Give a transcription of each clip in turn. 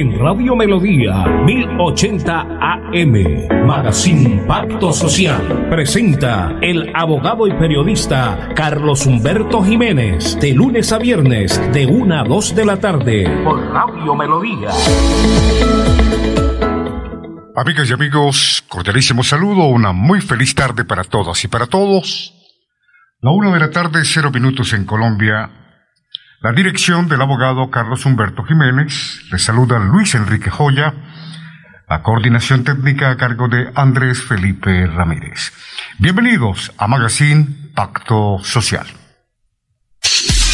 en Radio Melodía 1080 AM. Magazine Pacto Social. Presenta el abogado y periodista Carlos Humberto Jiménez. De lunes a viernes, de 1 a 2 de la tarde. Por Radio Melodía. Amigas y amigos, cordialísimo saludo, una muy feliz tarde para todas y para todos. La una de la tarde, cero minutos en Colombia, la dirección del abogado Carlos Humberto Jiménez, le saluda Luis Enrique Joya, la coordinación técnica a cargo de Andrés Felipe Ramírez. Bienvenidos a Magazine Pacto Social.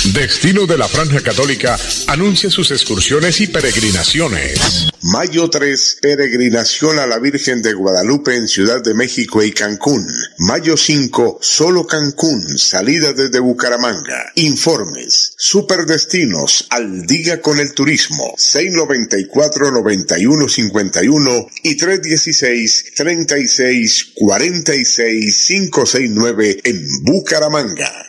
Destino de la Franja Católica anuncia sus excursiones y peregrinaciones. Mayo 3, peregrinación a la Virgen de Guadalupe en Ciudad de México y Cancún. Mayo 5, solo Cancún, salida desde Bucaramanga. Informes, superdestinos, al día con el turismo, 694-9151 y 316-3646-569 en Bucaramanga.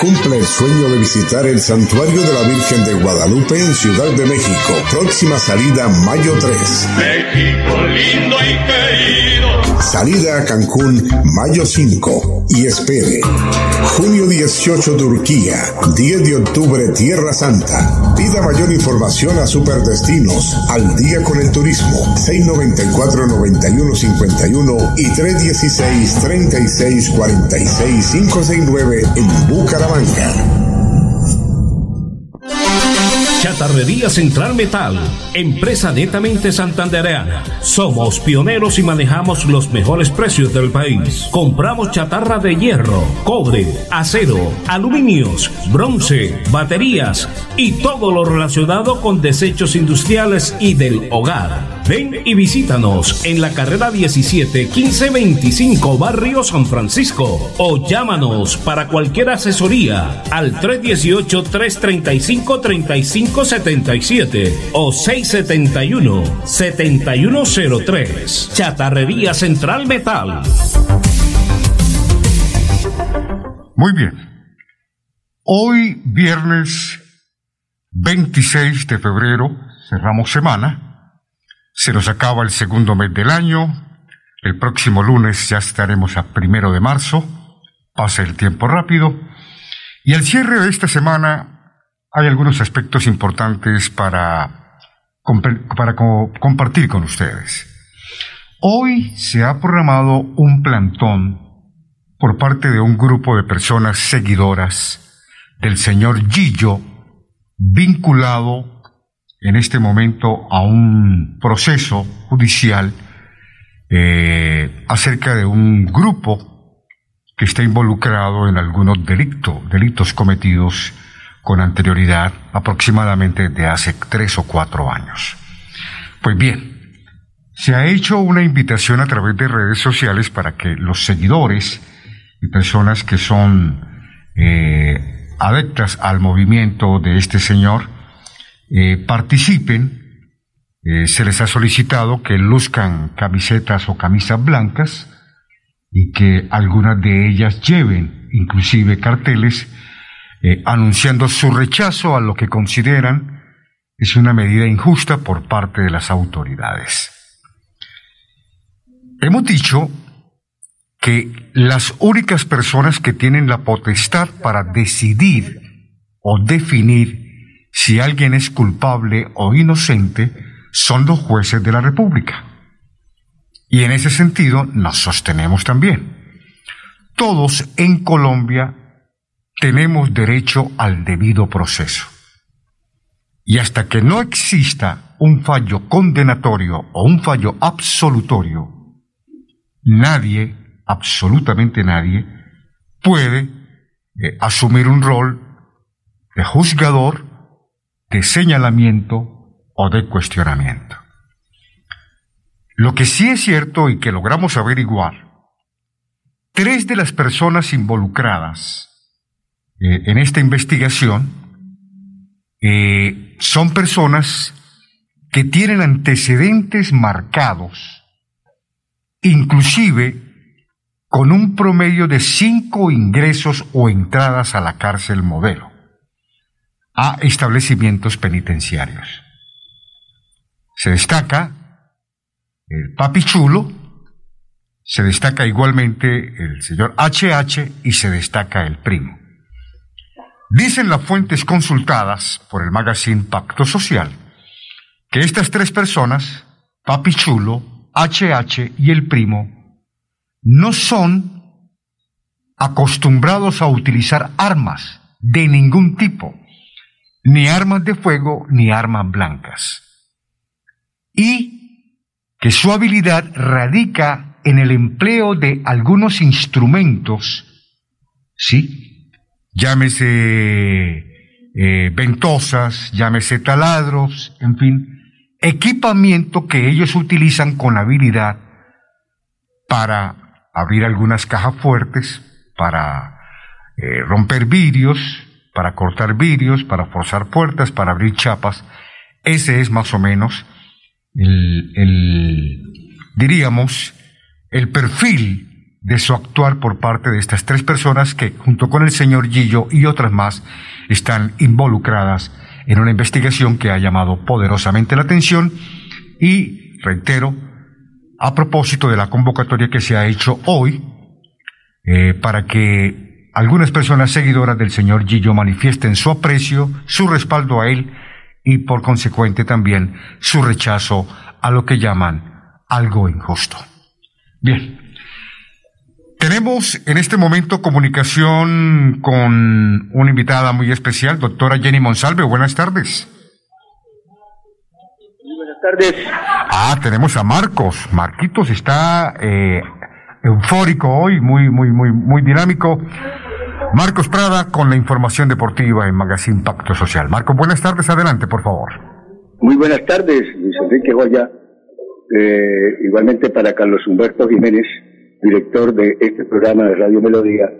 Cumple el sueño de visitar el Santuario de la Virgen de Guadalupe en Ciudad de México. Próxima salida mayo 3. México lindo y querido. Salida a Cancún mayo 5. Y espere. Junio 18 Turquía. 10 de octubre Tierra Santa. Pida mayor información a Superdestinos. Al día con el turismo. 694-9151 y 316-3646-569 en Bucaramanga. Chatarrería Central Metal, empresa netamente santandereana. Somos pioneros y manejamos los mejores precios del país. Compramos chatarra de hierro, cobre, acero, aluminios, bronce, baterías y todo lo relacionado con desechos industriales y del hogar. Ven y visítanos en la carrera 17 1525 Barrio San Francisco o llámanos para cualquier asesoría al 318 335 3577 o 671 7103. Chatarrería Central Metal. Muy bien. Hoy, viernes 26 de febrero, cerramos semana. Se nos acaba el segundo mes del año. El próximo lunes ya estaremos a primero de marzo. Pasa el tiempo rápido. Y al cierre de esta semana hay algunos aspectos importantes para, para compartir con ustedes. Hoy se ha programado un plantón por parte de un grupo de personas seguidoras del señor Gillo vinculado en este momento a un proceso judicial eh, acerca de un grupo que está involucrado en algunos delitos, delitos cometidos con anterioridad, aproximadamente de hace tres o cuatro años. Pues bien, se ha hecho una invitación a través de redes sociales para que los seguidores y personas que son eh, adeptas al movimiento de este señor eh, participen. Eh, se les ha solicitado que luzcan camisetas o camisas blancas y que algunas de ellas lleven inclusive carteles eh, anunciando su rechazo a lo que consideran es una medida injusta por parte de las autoridades. Hemos dicho que las únicas personas que tienen la potestad para decidir o definir si alguien es culpable o inocente son los jueces de la República. Y en ese sentido nos sostenemos también. Todos en Colombia tenemos derecho al debido proceso. Y hasta que no exista un fallo condenatorio o un fallo absolutorio, nadie, absolutamente nadie, puede eh, asumir un rol de juzgador de señalamiento o de cuestionamiento. Lo que sí es cierto y que logramos averiguar, tres de las personas involucradas eh, en esta investigación eh, son personas que tienen antecedentes marcados, inclusive con un promedio de cinco ingresos o entradas a la cárcel modelo, a establecimientos penitenciarios. Se destaca el papi chulo, se destaca igualmente el señor HH y se destaca el primo. Dicen las fuentes consultadas por el magazine Pacto Social que estas tres personas, Papi Chulo, HH y el primo, no son acostumbrados a utilizar armas de ningún tipo, ni armas de fuego ni armas blancas. Y que su habilidad radica en el empleo de algunos instrumentos, ¿sí? Llámese eh, ventosas, llámese taladros, en fin, equipamiento que ellos utilizan con habilidad para abrir algunas cajas fuertes, para eh, romper vidrios, para cortar vidrios, para forzar puertas, para abrir chapas. Ese es más o menos el, diríamos, el perfil de su actuar por parte de estas tres personas que, junto con el señor Gillo y otras más, están involucradas en una investigación que ha llamado poderosamente la atención y, reitero, a propósito de la convocatoria que se ha hecho hoy eh, para que algunas personas seguidoras del señor Gillo manifiesten su aprecio, su respaldo a él y por consecuente también su rechazo a lo que llaman algo injusto. Bien, tenemos en este momento comunicación con una invitada muy especial, doctora Jenny Monsalve. Buenas tardes. buenas tardes. Ah, tenemos a Marcos. Marquitos está eh, eufórico hoy, muy, muy, muy, muy dinámico. Marcos Prada con la información deportiva en Magazine Pacto Social. Marcos, buenas tardes, adelante, por favor. Muy buenas tardes, Luis Enrique Goya. Eh, igualmente para Carlos Humberto Jiménez director de este programa de Radio Melodía,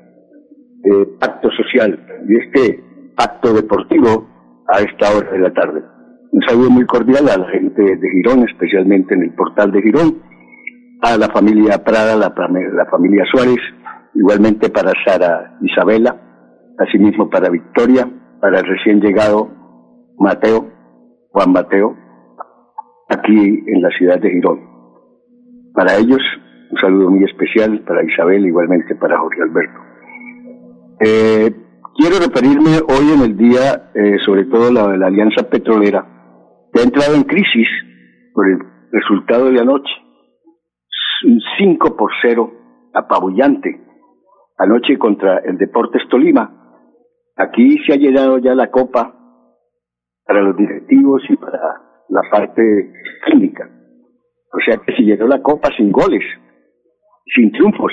de Pacto Social y este acto deportivo a esta hora de la tarde. Un saludo muy cordial a la gente de Girón, especialmente en el portal de Girón, a la familia Prada, la, la familia Suárez, igualmente para Sara Isabela, asimismo para Victoria, para el recién llegado Mateo, Juan Mateo, aquí en la ciudad de Girón. Para ellos un saludo muy especial para Isabel, igualmente para Jorge Alberto. Eh, quiero referirme hoy en el día, eh, sobre todo la de la Alianza Petrolera, que ha entrado en crisis por el resultado de anoche. Un 5 por 0 apabullante anoche contra el Deportes Tolima. Aquí se ha llenado ya la copa para los directivos y para la parte clínica. O sea que se llenó la copa sin goles sin triunfos,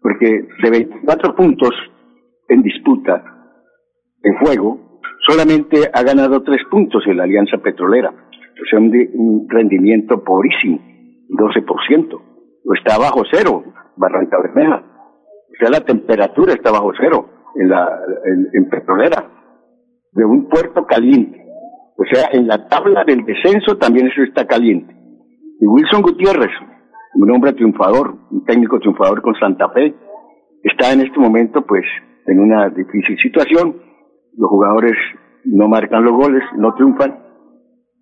porque de 24 puntos en disputa, en juego, solamente ha ganado 3 puntos en la Alianza Petrolera, o sea, un, rendimiento pobrísimo, 12%, o está bajo cero, Barranca Bermeja, sea, la temperatura está bajo cero en, la, en Petrolera, de un puerto caliente, o sea, en la tabla del descenso también eso está caliente. Y Wilson Gutiérrez, un hombre triunfador, un técnico triunfador con Santa Fe, está en este momento pues en una difícil situación, los jugadores no marcan los goles, no triunfan,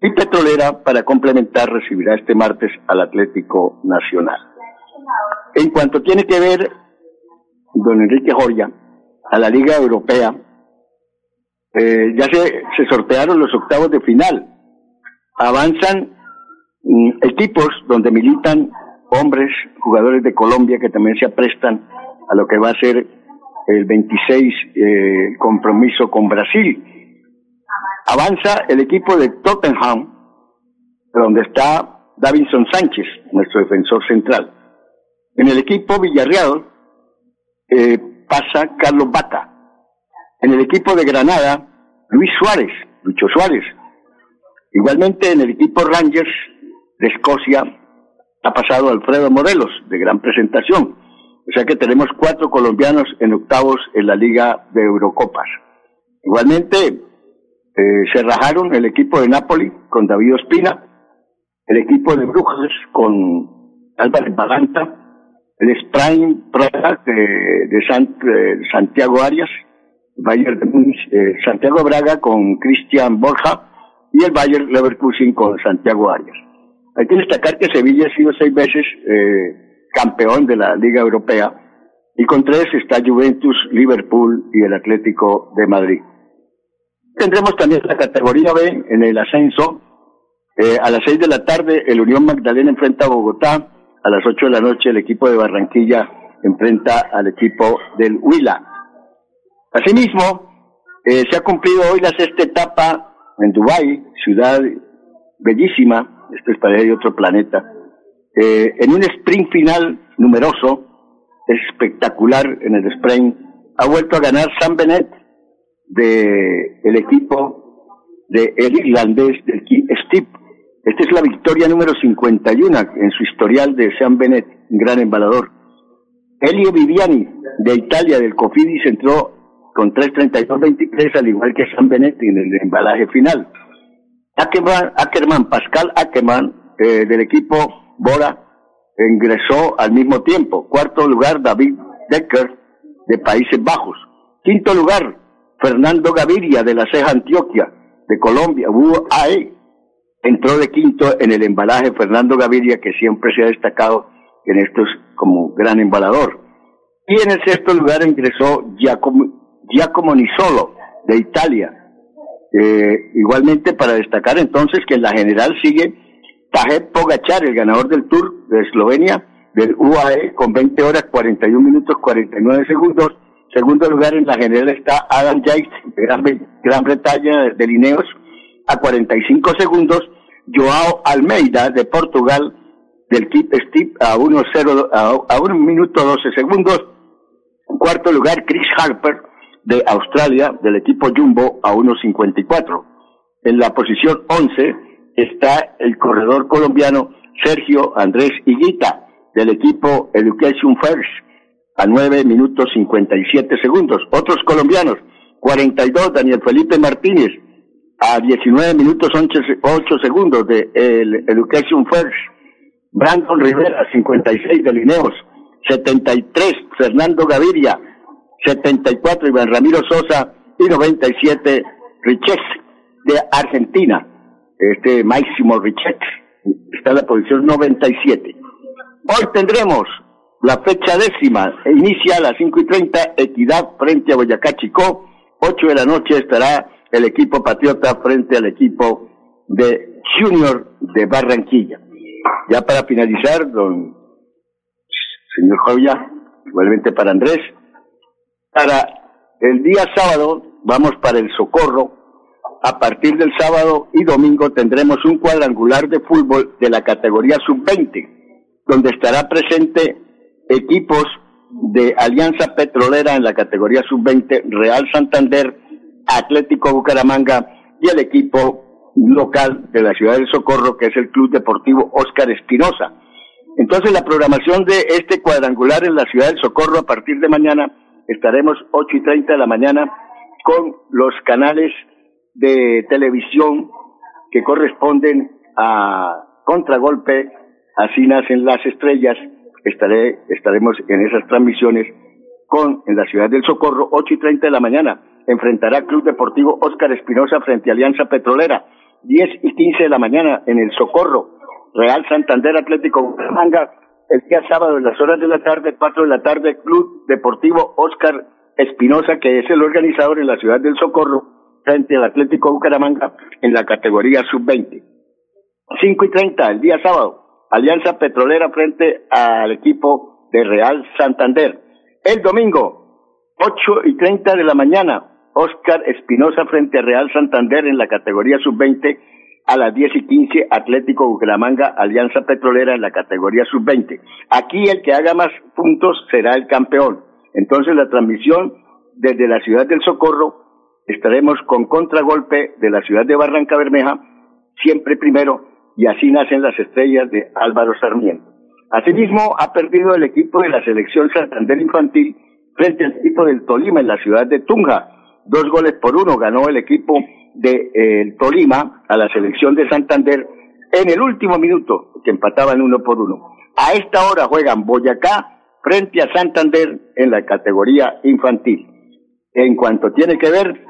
y Petrolera, para complementar, recibirá este martes al Atlético Nacional. En cuanto tiene que ver, don Enrique Joya, a la Liga Europea, eh, ya se, se sortearon los octavos de final. Avanzan mm, equipos donde militan hombres, jugadores de Colombia que también se aprestan a lo que va a ser el 26 eh, compromiso con Brasil. Avanza el equipo de Tottenham, donde está Davinson Sánchez, nuestro defensor central. En el equipo Villarreal eh, pasa Carlos Bata. En el equipo de Granada, Luis Suárez, Lucho Suárez. Igualmente en el equipo Rangers de Escocia ha pasado Alfredo Morelos, de gran presentación. O sea que tenemos cuatro colombianos en octavos en la Liga de Eurocopas. Igualmente, eh, se rajaron el equipo de Napoli con David Ospina, el equipo de Brujas con Álvarez Balanta, el Sprime Praga de, Santiago Arias, Bayern de eh, Santiago Braga con Cristian Borja y el Bayern Leverkusen con Santiago Arias. Hay que destacar que Sevilla ha sido seis veces eh, campeón de la Liga Europea y con tres está Juventus, Liverpool y el Atlético de Madrid. Tendremos también la categoría B en el ascenso. Eh, a las seis de la tarde el Unión Magdalena enfrenta a Bogotá. A las ocho de la noche el equipo de Barranquilla enfrenta al equipo del Huila. Asimismo, eh, se ha cumplido hoy la sexta etapa en Dubái, ciudad bellísima, esto es para de otro planeta, eh, en un sprint final numeroso, espectacular en el sprint, ha vuelto a ganar Sam Bennett de equipo de irlandés del Steve. Esta es la victoria número 51 en su historial de Sam Bennett, gran embalador. Elio Viviani de Italia del Cofidis entró con 3.32.23 al igual que Sam Bennett en el embalaje final. Ackerman, Pascal Ackerman, eh, del equipo Bora, ingresó al mismo tiempo. Cuarto lugar, David Decker, de Países Bajos. Quinto lugar, Fernando Gaviria, de la Ceja Antioquia, de Colombia. UAE entró de quinto en el embalaje Fernando Gaviria, que siempre se ha destacado en estos como gran embalador. Y en el sexto lugar ingresó Giacomo, Giacomo Nisolo, de Italia, eh, igualmente para destacar entonces que en la general sigue Tajet Pogachar, el ganador del Tour de Eslovenia, del UAE, con 20 horas 41 minutos 49 segundos. Segundo lugar en la general está Adam Yates, de Gran, Bretaña, de Lineos, a 45 segundos. Joao Almeida, de Portugal, del Keep Steve, a 1, a, 1 minuto 12 segundos. En cuarto lugar, Chris Harper, de Australia del equipo Jumbo a 1.54. En la posición 11 está el corredor colombiano Sergio Andrés Higuita del equipo Education First a 9 minutos 57 segundos. Otros colombianos, 42 Daniel Felipe Martínez a 19 minutos 8 segundos de el Education First. Brandon Rivera, 56 de Lineos, 73 Fernando Gaviria, 74 Iván Ramiro Sosa y 97 Richet de Argentina. Este Máximo Richet está en la posición 97. Hoy tendremos la fecha décima, inicia a las 5 y 30, Equidad frente a Boyacá Chicó, 8 de la noche estará el equipo Patriota frente al equipo de Junior de Barranquilla. Ya para finalizar, don señor Joya, igualmente para Andrés, para el día sábado vamos para el Socorro. A partir del sábado y domingo tendremos un cuadrangular de fútbol de la categoría sub-20, donde estará presente equipos de Alianza Petrolera en la categoría sub-20, Real Santander, Atlético Bucaramanga y el equipo local de la ciudad del Socorro, que es el Club Deportivo Óscar Espinosa. Entonces la programación de este cuadrangular en la ciudad del Socorro a partir de mañana estaremos 8 y 30 de la mañana con los canales de televisión que corresponden a Contragolpe, así nacen las estrellas, estaré, estaremos en esas transmisiones con, en la ciudad del Socorro, 8 y 30 de la mañana, enfrentará Club Deportivo Óscar Espinosa frente a Alianza Petrolera, 10 y 15 de la mañana en el Socorro, Real Santander Atlético Bucaramanga el día sábado en las horas de la tarde, 4 de la tarde, Club Deportivo Oscar Espinosa, que es el organizador en la ciudad del Socorro, frente al Atlético Bucaramanga en la categoría sub-20. 5 y 30 el día sábado, Alianza Petrolera frente al equipo de Real Santander. El domingo, 8 y 30 de la mañana, Oscar Espinosa frente a Real Santander en la categoría sub-20 a las 10 y 15 Atlético Bucaramanga, Alianza Petrolera en la categoría sub-20. Aquí el que haga más puntos será el campeón. Entonces la transmisión desde la ciudad del Socorro estaremos con contragolpe de la ciudad de Barranca Bermeja, siempre primero, y así nacen las estrellas de Álvaro Sarmiento. Asimismo, ha perdido el equipo de la selección Santander Infantil frente al equipo del Tolima en la ciudad de Tunja. Dos goles por uno ganó el equipo de eh, Tolima a la selección de Santander en el último minuto, que empataban uno por uno. A esta hora juegan Boyacá frente a Santander en la categoría infantil. En cuanto tiene que ver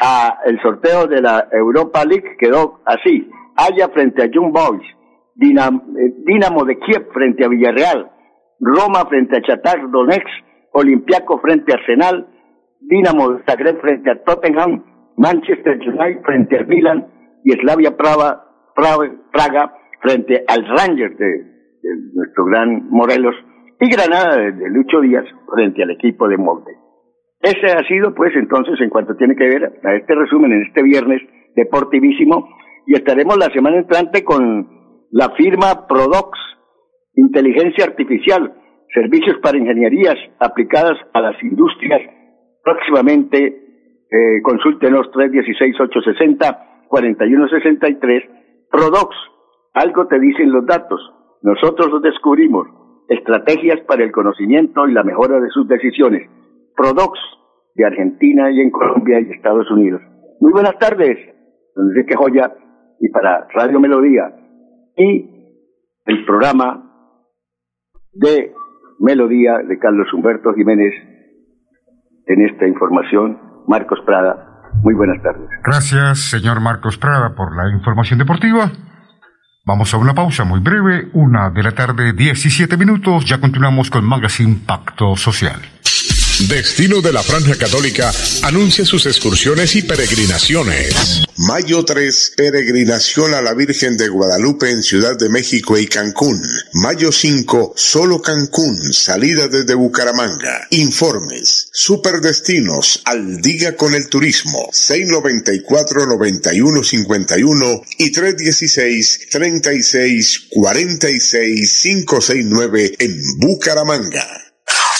a el sorteo de la Europa League, quedó así. Haya frente a Young Boys, eh, Dinamo de Kiev frente a Villarreal, Roma frente a Chatar Donetsk, Olympiaco frente a Arsenal, Dinamo de Zagreb frente a Tottenham, Manchester United frente al Milan y Slavia Praga, Praga, frente al Rangers de, nuestro gran Morelos y Granada de, Lucho Díaz frente al equipo de Molde. Ese ha sido, pues, entonces, en cuanto tiene que ver a este resumen en este viernes deportivísimo, y estaremos la semana entrante con la firma Prodox, Inteligencia Artificial, Servicios para Ingenierías aplicadas a las industrias. Próximamente, eh, consúltenos 316-860-4163. Prodox, algo te dicen los datos. Nosotros los descubrimos. Estrategias para el conocimiento y la mejora de sus decisiones. Prodox, de Argentina y en Colombia y Estados Unidos. Muy buenas tardes, don Enrique Joya, y para Radio Melodía y el programa de Melodía de Carlos Humberto Jiménez en esta información. Marcos Prada, muy buenas tardes. Gracias, señor Marcos Prada, por la información deportiva. Vamos a una pausa muy breve, una de la tarde, 17 minutos. Ya continuamos con Magazine Pacto Social. Destino de la Franja Católica anuncia sus excursiones y peregrinaciones. Mayo 3, peregrinación a la Virgen de Guadalupe en Ciudad de México y Cancún. Mayo 5, solo Cancún, salida desde Bucaramanga. Informes, superdestinos, al día con el turismo, 694-9151 y 316-3646-569 en Bucaramanga.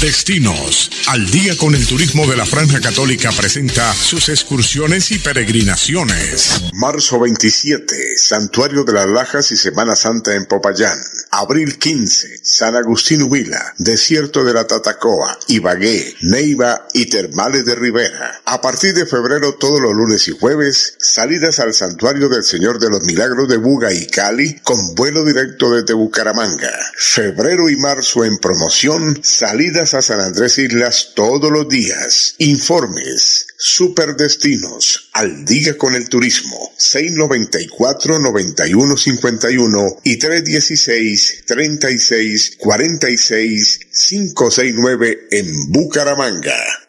Destinos. Al día con el turismo de la Franja Católica presenta sus excursiones y peregrinaciones. Marzo 27, Santuario de las Lajas y Semana Santa en Popayán. Abril 15, San Agustín Huila, Desierto de la Tatacoa, Ibagué, Neiva y Termales de Rivera. A partir de febrero, todos los lunes y jueves, salidas al Santuario del Señor de los Milagros de Buga y Cali con vuelo directo desde Bucaramanga. Febrero y marzo en promoción, salidas a San Andrés Islas todos los días. Informes, superdestinos, al día con el turismo, 694-9151 y 316-3646-569 en Bucaramanga.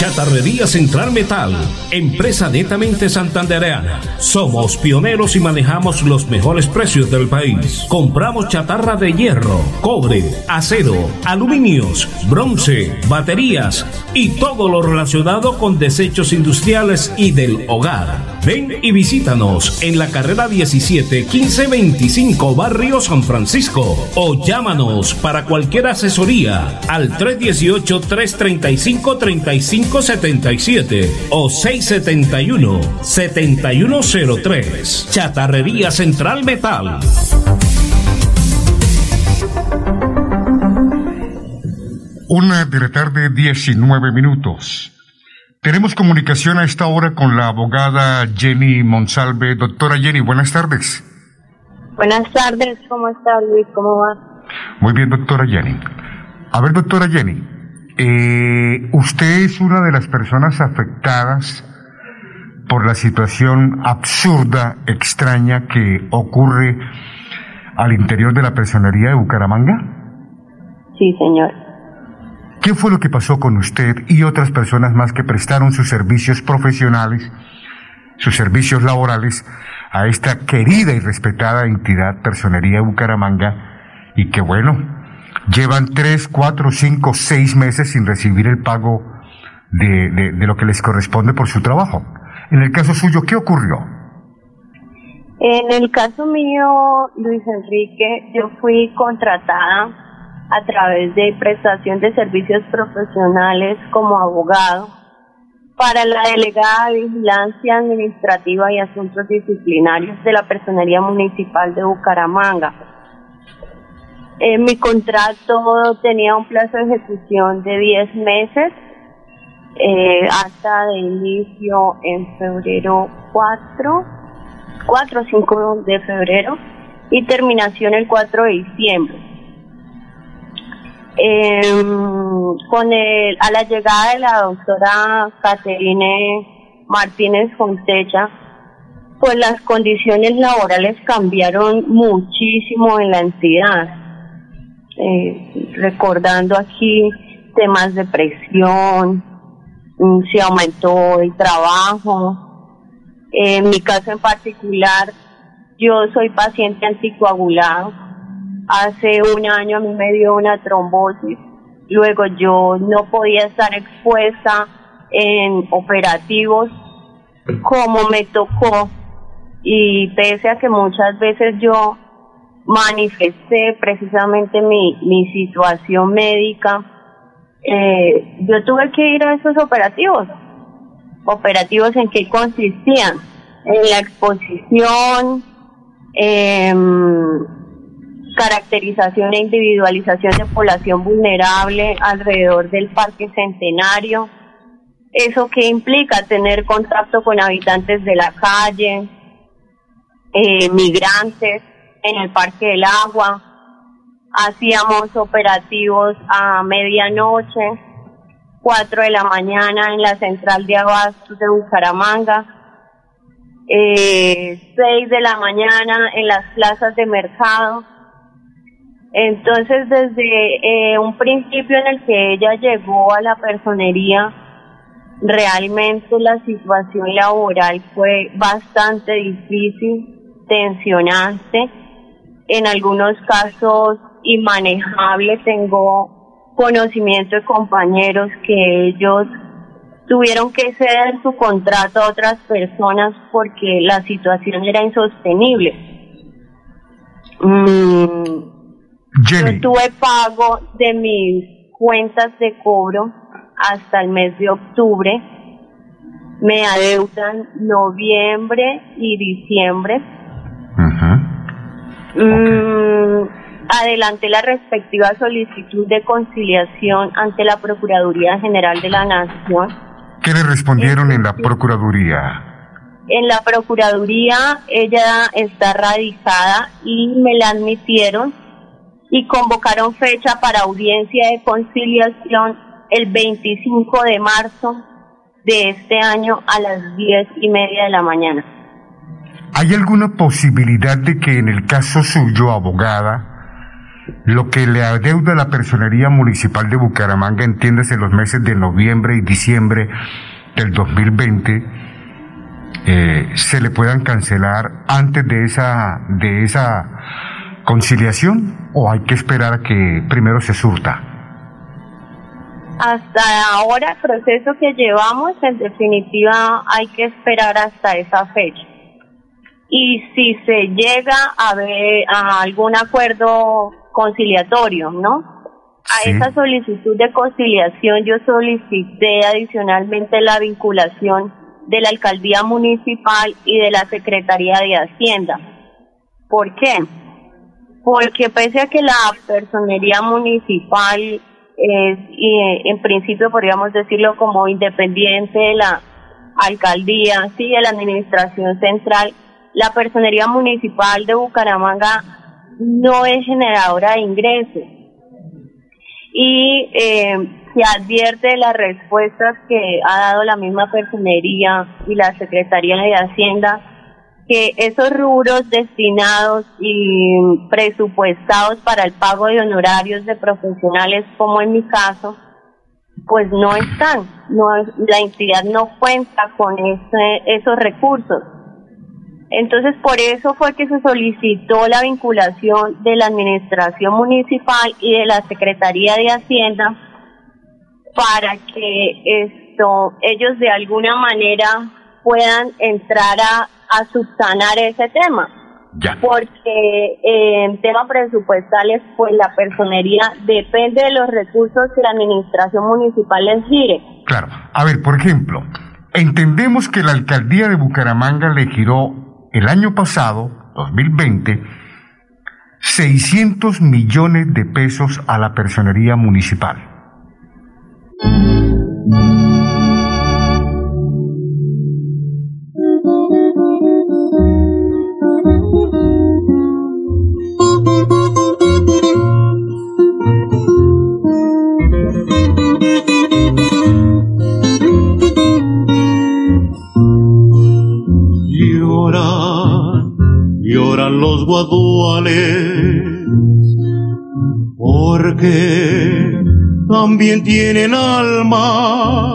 Chatarrería Central Metal, empresa netamente santandereana. Somos pioneros y manejamos los mejores precios del país. Compramos chatarra de hierro, cobre, acero, aluminios, bronce, baterías y todo lo relacionado con desechos industriales y del hogar. Ven y visítanos en la carrera 17 1525 Barrio San Francisco o llámanos para cualquier asesoría al 318 335 3577 o 671 7103. Chatarrería Central Metal. Una de la tarde, 19 minutos. Tenemos comunicación a esta hora con la abogada Jenny Monsalve. Doctora Jenny, buenas tardes. Buenas tardes, ¿cómo está Luis? ¿Cómo va? Muy bien, doctora Jenny. A ver, doctora Jenny, eh, usted es una de las personas afectadas por la situación absurda, extraña que ocurre al interior de la personería de Bucaramanga. Sí, señor. ¿Qué fue lo que pasó con usted y otras personas más que prestaron sus servicios profesionales, sus servicios laborales a esta querida y respetada entidad Personería Bucaramanga y que bueno, llevan tres, cuatro, cinco, seis meses sin recibir el pago de, lo que les corresponde por su trabajo. En el caso suyo, ¿qué ocurrió? En el caso mío, Luis Enrique, yo fui contratada a través de prestación de servicios profesionales como abogado para la delegada de Vigilancia Administrativa y Asuntos Disciplinarios de la Personería Municipal de Bucaramanga. Eh, mi contrato tenía un plazo de ejecución de 10 meses eh, hasta de inicio en febrero 4, 4 o 5 de febrero y terminación el 4 de diciembre. Eh, con el, a la llegada de la doctora Caterine Martínez Fonseca, pues las condiciones laborales cambiaron muchísimo en la entidad. Eh, recordando aquí temas de presión, Mm, se aumentó el trabajo. En mi caso en particular, yo soy paciente anticoagulado. Hace un año a mí me dio una trombosis. Luego yo no podía estar expuesta en operativos como me tocó. Y pese a que muchas veces yo manifesté precisamente mi, mi situación médica, eh, yo tuve que ir a esos operativos. ¿Operativos en qué consistían? En la exposición, caracterización e individualización de población vulnerable alrededor del Parque Centenario. ¿Eso qué implica? Tener contacto con habitantes de la calle, eh, migrantes en el Parque del Agua, hacíamos operativos a medianoche, 4 de la mañana en la central de abastos de Bucaramanga, eh, 6 de la mañana en las plazas de mercado. Entonces, desde eh, un principio en el que ella llegó a la personería, realmente la situación laboral fue bastante difícil, tensionante. En algunos casos inmanejable. Tengo conocimiento de compañeros que ellos tuvieron que ceder su contrato a otras personas porque la situación era insostenible. Mm, yo tuve pago de mis cuentas de cobro hasta el mes de octubre. Me adeudan noviembre y diciembre. Mm, adelante la respectiva solicitud de conciliación ante la Procuraduría General de la Nación. ¿Qué le respondieron en la Procuraduría? En la Procuraduría ella está radicada y me la admitieron y convocaron fecha para audiencia de conciliación el 25 de marzo de este año a las 10 y media de la mañana. ¿Hay alguna posibilidad de que en el caso suyo, abogada, lo que le adeuda la Personería Municipal de Bucaramanga, entiéndase los meses de noviembre y diciembre del 2020, eh, se le puedan cancelar antes de esa, de esa conciliación o hay que esperar a que primero se surta? Hasta ahora, el proceso que llevamos, en definitiva, hay que esperar hasta esa fecha. Y si se llega a ver a algún acuerdo conciliatorio, ¿no? A esa solicitud de conciliación yo solicité adicionalmente la vinculación de la alcaldía municipal y de la Secretaría de Hacienda. ¿Por qué? Porque pese a que la personería municipal es, en principio podríamos decirlo como independiente de la alcaldía, sí, de la administración central, la personería municipal de Bucaramanga no es generadora de ingresos. Y eh, se advierte las respuestas que ha dado la misma personería y la Secretaría de Hacienda que esos rubros destinados y presupuestados para el pago de honorarios de profesionales, como en mi caso, pues no están. No, la entidad no cuenta con esos recursos. Entonces, por eso fue que se solicitó la vinculación de la Administración Municipal y de la Secretaría de Hacienda para que esto ellos de alguna manera puedan entrar a, a subsanar ese tema. Porque eh, en temas presupuestales, pues la personería depende de los recursos que la administración municipal les gire. Claro. A ver, por ejemplo, entendemos que la alcaldía de Bucaramanga le giró el año pasado, 2020, 600 millones de pesos a la personería municipal. Los guaduales, porque también tienen alma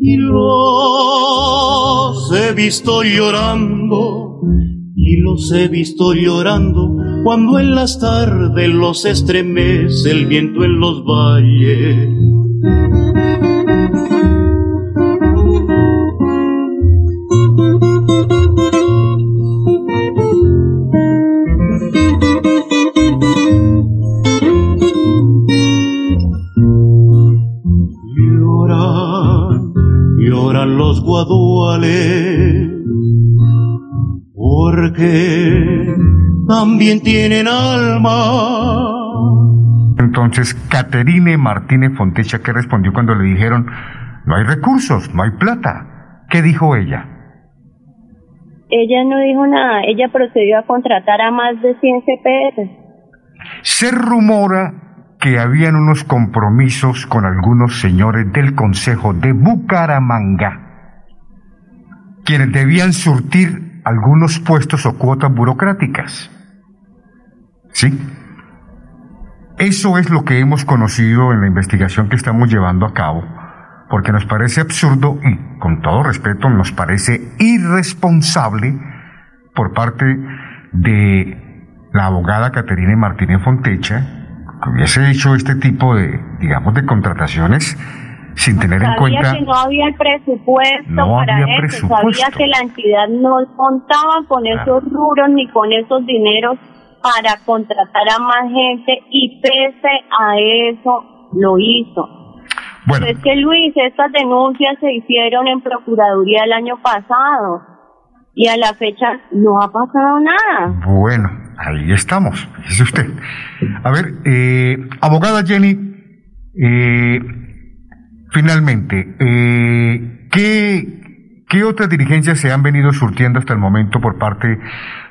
y los he visto llorando y los he visto llorando cuando en las tardes los estremece el viento en los valles. También tienen alma. Entonces, Caterine Martínez Fontecha, ¿qué respondió cuando le dijeron, no hay recursos, no hay plata? ¿Qué dijo ella? Ella no dijo nada, ella procedió a contratar a más de 100 CPS. Se rumora que habían unos compromisos con algunos señores del Consejo de Bucaramanga, quienes debían surtir algunos puestos o cuotas burocráticas. ¿Sí? Eso es lo que hemos conocido en la investigación que estamos llevando a cabo, porque nos parece absurdo y, con todo respeto, nos parece irresponsable por parte de la abogada Caterina Martínez Fontecha, que hubiese hecho este tipo de, digamos, de contrataciones sin tener en cuenta... que no había el presupuesto No para había eso, presupuesto. sabía que la entidad no contaba con esos rubros ni con esos dineros para contratar a más gente y pese a eso lo hizo. Bueno, Es que Luis, estas denuncias se hicieron en Procuraduría el año pasado y a la fecha no ha pasado nada. Bueno, ahí estamos, fíjese usted. A ver, eh, abogada Jenny, eh, finalmente, eh, ¿qué, ¿qué otras dirigencias se han venido surtiendo hasta el momento por parte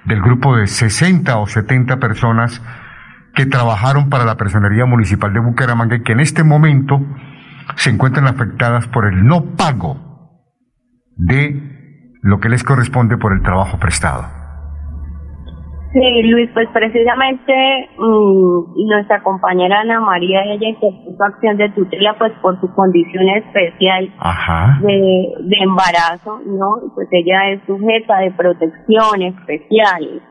del grupo de 60 o 70 personas que trabajaron para la Personería Municipal de Bucaramanga y que en este momento se encuentran afectadas por el no pago de lo que les corresponde por el trabajo prestado? Sí, Luis, pues precisamente mm, nuestra compañera Ana María, ella interpuso acción de tutela pues por su condición especial Ajá. de, de embarazo, ¿no? Pues ella es sujeta de protección especial.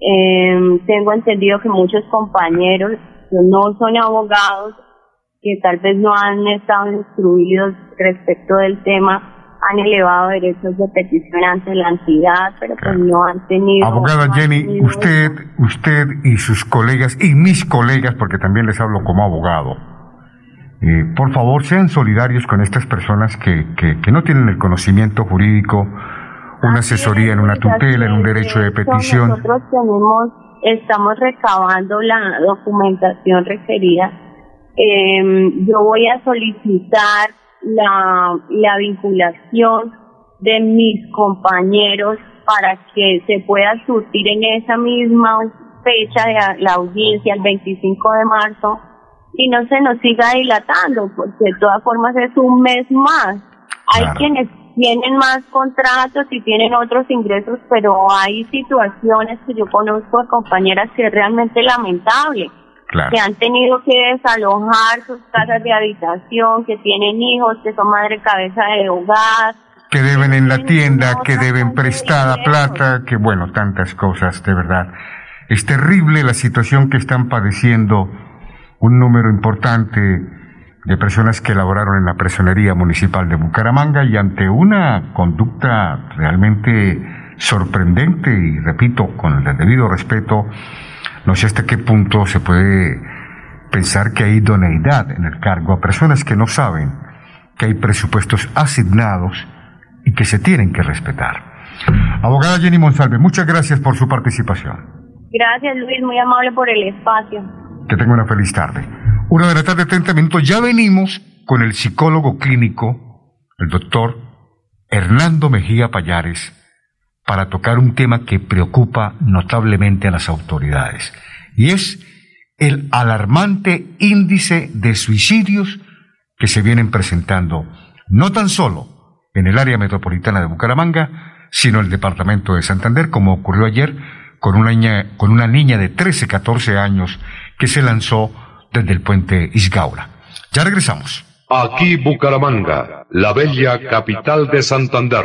Eh, tengo entendido que muchos compañeros que no son abogados, que tal vez no han estado instruidos respecto del tema, han elevado derechos de petición ante la entidad, pero pues no han tenido... Abogada Jenny, tenido- usted, usted y sus colegas, y mis colegas, porque también les hablo como abogado, eh, por favor sean solidarios con estas personas que, que, que no tienen el conocimiento jurídico, una asesoría en una tutela, en un derecho de petición. Nosotros tenemos, estamos recabando la documentación requerida. Eh, yo voy a solicitar la, la vinculación de mis compañeros para que se pueda surtir en esa misma fecha de la audiencia, el 25 de marzo, y no se nos siga dilatando, porque de todas formas es un mes más. Hay Claro. quienes tienen más contratos y tienen otros ingresos, pero hay situaciones que yo conozco de compañeras que es realmente lamentable, Claro. que han tenido que desalojar sus casas de habitación, que tienen hijos, que son madre cabeza de hogar, que deben en la tienda, que deben prestada plata, que bueno, tantas cosas, de verdad. Es terrible la situación que están padeciendo un número importante de personas que laboraron en la presonería municipal de Bucaramanga y ante una conducta realmente sorprendente y repito, con el debido respeto, no sé hasta qué punto se puede pensar que hay idoneidad en el cargo a personas que no saben que hay presupuestos asignados y que se tienen que respetar. Abogada Jenny Monsalve, muchas gracias por su participación. Gracias Luis, muy amable por el espacio. Que tenga una feliz tarde. Una de la tarde, 30 minutos. Ya venimos con el psicólogo clínico, el doctor Hernando Mejía Payares, para tocar un tema que preocupa notablemente a las autoridades. Y es el alarmante índice de suicidios que se vienen presentando, no tan solo en el área metropolitana de Bucaramanga, sino en el departamento de Santander, como ocurrió ayer con una niña, de 13, 14 años que se lanzó desde el puente Isgaura. Ya regresamos. Aquí Bucaramanga, la bella capital de Santander.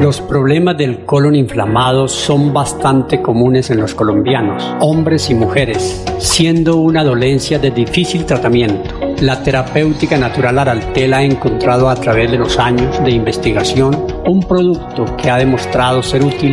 Los problemas del colon inflamado son bastante comunes en los colombianos, hombres y mujeres, siendo una dolencia de difícil tratamiento. La terapéutica natural Araltel ha encontrado a través de los años de investigación un producto que ha demostrado ser útil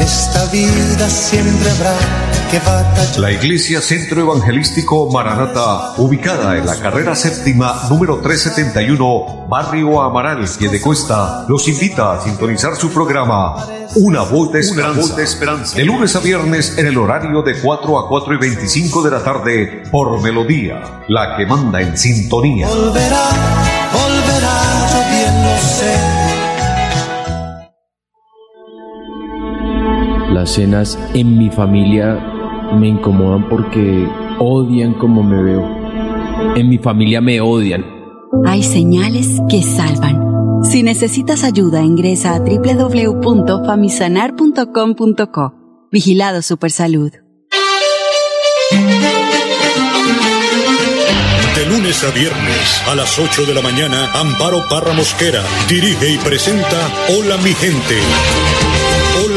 En esta vida siempre habrá la Iglesia Centro Evangelístico Maranata, ubicada en la carrera séptima número 371, Barrio Amaral, de Cuesta, los invita a sintonizar su programa Una Voz de Esperanza. de, esperanza. de lunes a viernes en el horario de 4 a 4 y 25 de la tarde por Melodía, la que manda en sintonía. Volverá, Las cenas en mi familia me incomodan porque odian como me veo. En mi familia me odian. Hay señales que salvan. Si necesitas ayuda, ingresa a www.famisanar.com.co. Vigilado Supersalud. De lunes a viernes a las 8 de la mañana, Amparo Parra Mosquera dirige y presenta Hola mi gente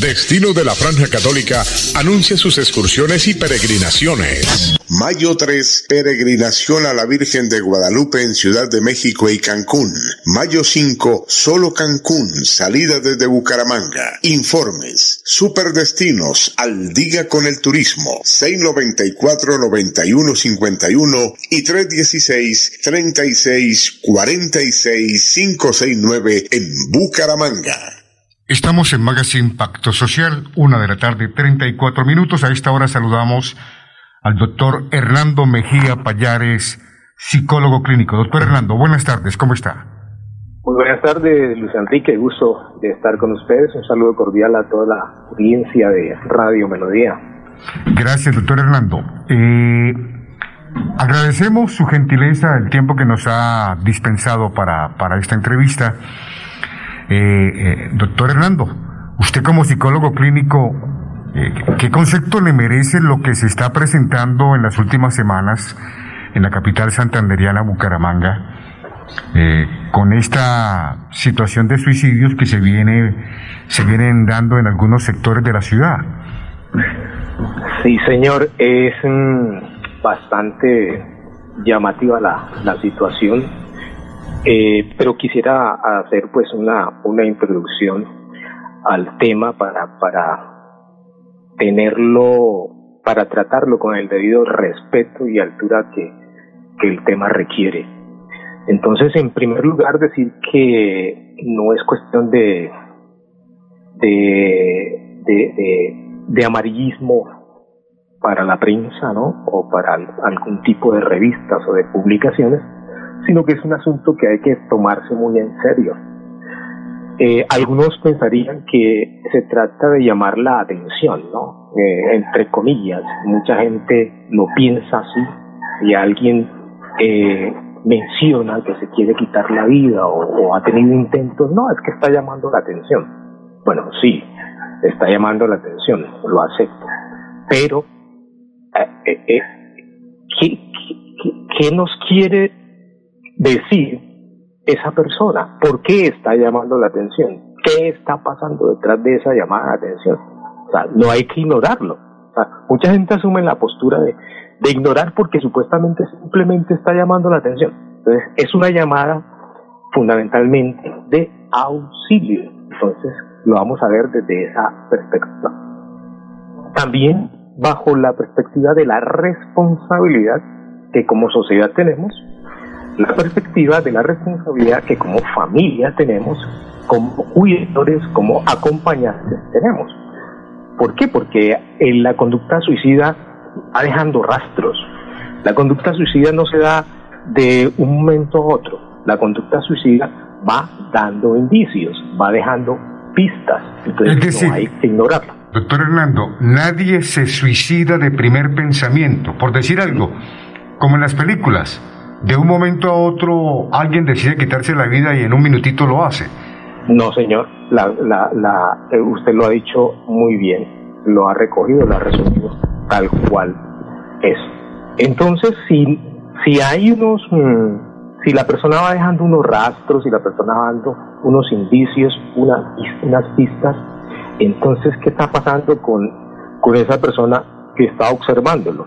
Destino de la Franja Católica anuncia sus excursiones y peregrinaciones. Mayo 3, peregrinación a la Virgen de Guadalupe en Ciudad de México y Cancún. Mayo 5, solo Cancún, salida desde Bucaramanga. Informes, superdestinos, al día con el turismo, 694-9151 y 316-3646-569 en Bucaramanga. Estamos en Magazine Pacto Social, una de la tarde, 34 minutos. A esta hora saludamos al doctor Hernando Mejía Payares, psicólogo clínico. Doctor Hernando, buenas tardes, ¿cómo está? Muy buenas tardes, Luis Enrique, gusto de estar con ustedes. Un saludo cordial a toda la audiencia de Radio Melodía. Gracias, doctor Hernando. Eh, Agradecemos su gentileza, el tiempo que nos ha dispensado para, para esta entrevista. Eh, eh, doctor Hernando, usted como psicólogo clínico, eh, ¿qué concepto le merece lo que se está presentando en las últimas semanas en la capital santanderiana, Bucaramanga, con esta situación de suicidios que se, viene, se vienen dando en algunos sectores de la ciudad? Sí, señor, es bastante llamativa la, la situación, eh, pero quisiera hacer pues una, una introducción al tema para, para tenerlo, para tratarlo con el debido respeto y altura que, que el tema requiere. Entonces, en primer lugar, decir que no es cuestión de, de, de, de amarillismo para la prensa, ¿no? O para algún tipo de revistas o de publicaciones, sino que es un asunto que hay que tomarse muy en serio. Eh, algunos pensarían que se trata de llamar la atención, ¿no? Eh, entre comillas, mucha gente lo piensa así. Si alguien eh, menciona que se quiere quitar la vida o, ha tenido intentos, no, es que está llamando la atención. Bueno, sí, está llamando la atención, lo acepto. Pero eh, eh, ¿qué, nos quiere decir esa persona? ¿Por qué está llamando la atención? ¿Qué está pasando detrás de esa llamada de atención? O sea, no hay que ignorarlo. Mucha gente asume la postura de, de ignorar porque supuestamente simplemente está llamando la atención. Entonces, es una llamada fundamentalmente de auxilio. Entonces, lo vamos a ver desde esa perspectiva. También bajo la perspectiva de la responsabilidad que como sociedad tenemos, la perspectiva de la responsabilidad que como familia tenemos, como cuidadores, como acompañantes tenemos. ¿Por qué? Porque en la conducta suicida va dejando rastros. La conducta suicida no se da de un momento a otro. La conducta suicida va dando indicios, va dejando pistas. Entonces no hay que ignorarla. Doctor Hernando, nadie se suicida de primer pensamiento. Por decir algo, como en las películas, de un momento a otro alguien decide quitarse la vida y en un minutito lo hace. No, señor, la, la, la, eh, usted lo ha dicho muy bien, lo ha recogido, lo ha resumido tal cual es. Entonces, si, si hay unos, mm, si la persona va dejando unos rastros, si la persona va dando unos indicios, una, unas pistas, entonces, ¿qué está pasando con, con esa persona que está observándolo?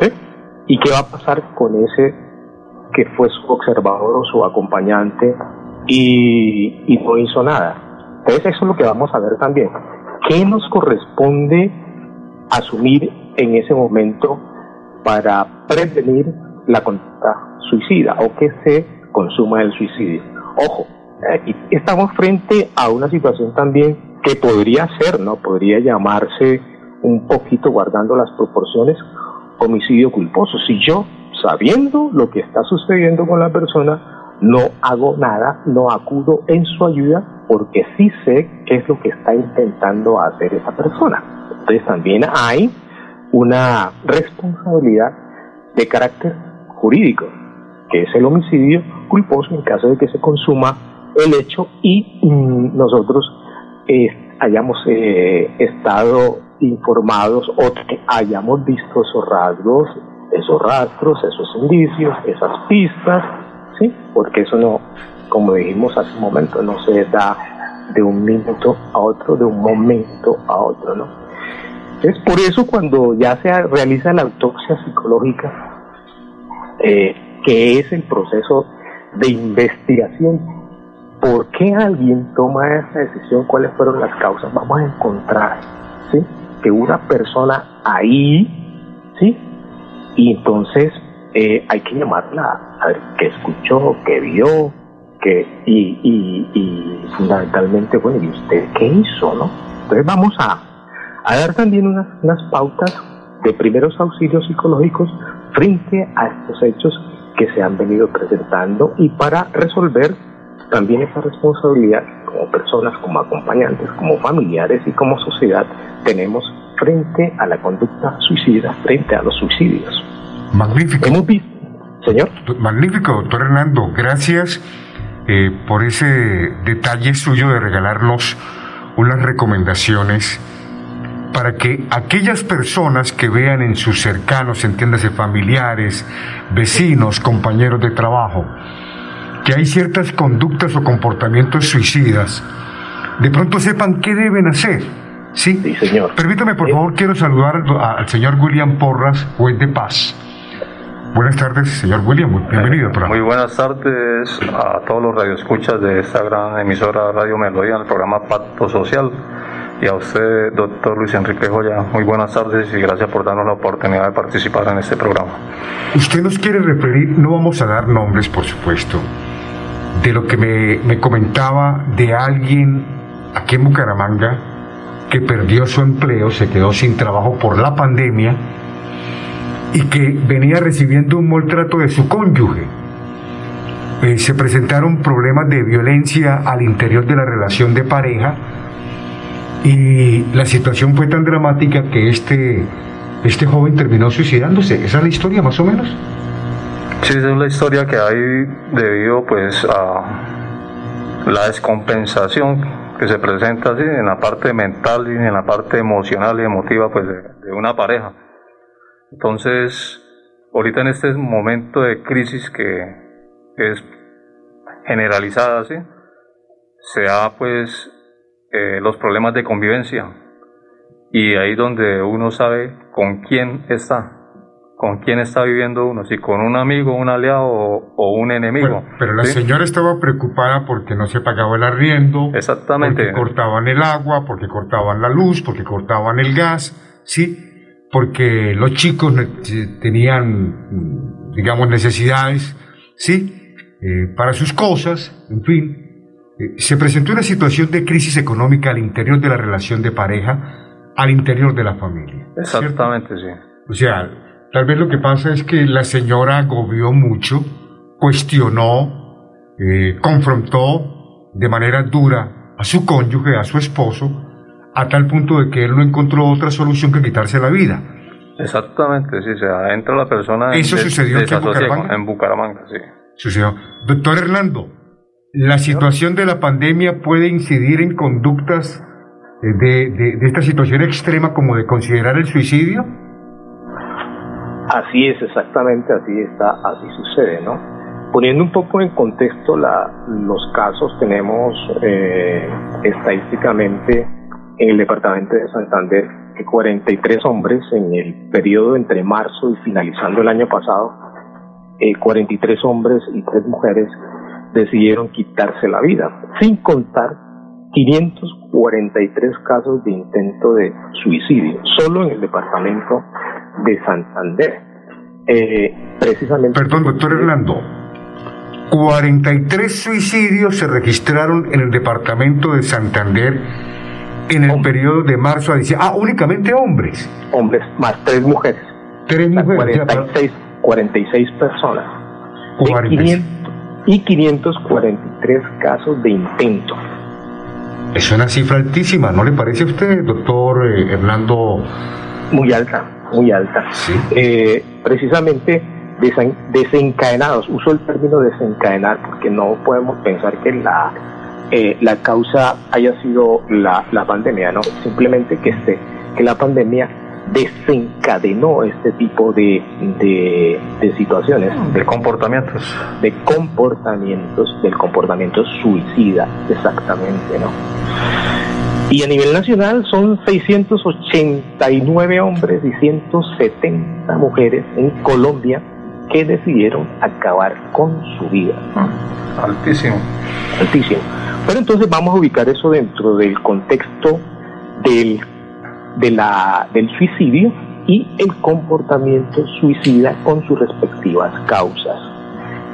¿Eh? ¿Y qué va a pasar con ese que fue su observador o su acompañante y, y no hizo nada? Entonces, eso es lo que vamos a ver también. ¿Qué nos corresponde asumir en ese momento para prevenir la conducta suicida o que se consuma el suicidio? Ojo, eh, estamos frente a una situación también que podría ser, ¿no? Podría llamarse un poquito guardando las proporciones homicidio culposo. Si yo, sabiendo lo que está sucediendo con la persona, no hago nada, no acudo en su ayuda porque sí sé qué es lo que está intentando hacer esa persona. Entonces también hay una responsabilidad de carácter jurídico, que es el homicidio culposo en caso de que se consuma el hecho y mm, nosotros hayamos eh, estado informados o que hayamos visto esos rasgos, esos rastros, esos indicios, esas pistas, ¿sí? Porque eso no, como dijimos hace un momento, no se da de un minuto a otro, de un momento a otro, ¿no? Es por eso cuando ya se realiza la autopsia psicológica, eh, que es el proceso de investigación por qué alguien toma esa decisión, cuáles fueron las causas, vamos a encontrar ¿sí? que una persona ahí, ¿sí? Y entonces eh, hay que llamarla a ver qué escuchó, qué vio, que, y, y, y fundamentalmente, bueno, ¿y usted qué hizo? no Entonces vamos a, a dar también unas, unas pautas de primeros auxilios psicológicos frente a estos hechos que se han venido presentando y para resolver también esa responsabilidad como personas, como acompañantes, como familiares y como sociedad tenemos frente a la conducta suicida, frente a los suicidios. Magnífico. Hemos visto, señor. Magnífico, doctor Hernando. Gracias eh, por ese detalle suyo de regalarnos unas recomendaciones para que aquellas personas que vean en sus cercanos, entiéndase familiares, vecinos, compañeros de trabajo, que hay ciertas conductas o comportamientos suicidas, de pronto sepan qué deben hacer. Sí, señor. Permítame, por favor, quiero saludar al, señor William Porras, juez de paz. Buenas tardes, señor William. Bienvenido. Muy, muy buenas tardes a todos los radioescuchas de esta gran emisora Radio Melodía, en el programa Pacto Social. Y a usted, doctor Luis Enrique Joya, muy buenas tardes y gracias por darnos la oportunidad de participar en este programa. Usted nos quiere referir, no vamos a dar nombres, por supuesto, de lo que me, me comentaba de alguien aquí en Bucaramanga que perdió su empleo, se quedó sin trabajo por la pandemia y que venía recibiendo un maltrato de su cónyuge. Eh, se presentaron problemas de violencia al interior de la relación de pareja y la situación fue tan dramática que este, este joven terminó suicidándose. ¿Esa es la historia más o menos? Sí, esa es la historia que hay debido pues a la descompensación que se presenta así en la parte mental y en la parte emocional y emotiva pues de, una pareja. Entonces, ahorita en este momento de crisis que, que es generalizada, ¿sí? se da pues eh, los problemas de convivencia y ahí donde uno sabe con quién está, con quién está viviendo uno, si con un amigo, un aliado o, o un enemigo. Bueno, pero la ¿sí? señora estaba preocupada porque no se pagaba el arriendo, Exactamente. porque cortaban el agua, porque cortaban la luz, porque cortaban el gas, ¿sí? Porque los chicos tenían, digamos, necesidades, ¿sí? Eh, para sus cosas, en fin. Eh, se presentó una situación de crisis económica al interior de la relación de pareja, al interior de la familia. Exactamente, sí. O sea, tal vez lo que pasa es que la señora agobió mucho, cuestionó, eh, confrontó de manera dura a su cónyuge, a su esposo, a tal punto de que él no encontró otra solución que quitarse la vida. Exactamente, sí, o sea, entra la persona en ¿Eso des- sucedió en Bucaramanga? en Bucaramanga, sí. Sucedió. Doctor Hernando, ¿la situación de la pandemia puede incidir en conductas eh, de, de- de esta situación extrema como de considerar el suicidio? Así es, exactamente, así está, así sucede, ¿no? Poniendo un poco en contexto la, los casos, tenemos eh, estadísticamente en el departamento de Santander que 43 hombres en el periodo entre marzo y finalizando el año pasado, eh, 43 hombres y 3 mujeres decidieron quitarse la vida, sin contar 543 casos de intento de suicidio, solo en el departamento de Santander. Eh, precisamente. Perdón, doctor Hernando. 43 suicidios se registraron en el departamento de Santander en el periodo de marzo a diciembre. Ah, únicamente hombres. Hombres más tres mujeres. Tres mujeres. o sea, 46, 46 personas. De 46. 500 y 543 casos de intento. Es una cifra altísima, ¿no le parece a usted, doctor eh, Hernando? Muy alta, muy alta. Eh, precisamente desen- desencadenados, uso el término desencadenar porque no podemos pensar que la, eh, la causa haya sido la, la pandemia, ¿no? Simplemente que, este, que la pandemia desencadenó este tipo de, de, de situaciones, de comportamientos. De comportamientos, del comportamiento suicida, exactamente, ¿no? Y a nivel nacional son 689 hombres y 170 mujeres en Colombia que decidieron acabar con su vida. Altísimo. Altísimo. Pero entonces vamos a ubicar eso dentro del contexto del, de la, del suicidio y el comportamiento suicida con sus respectivas causas.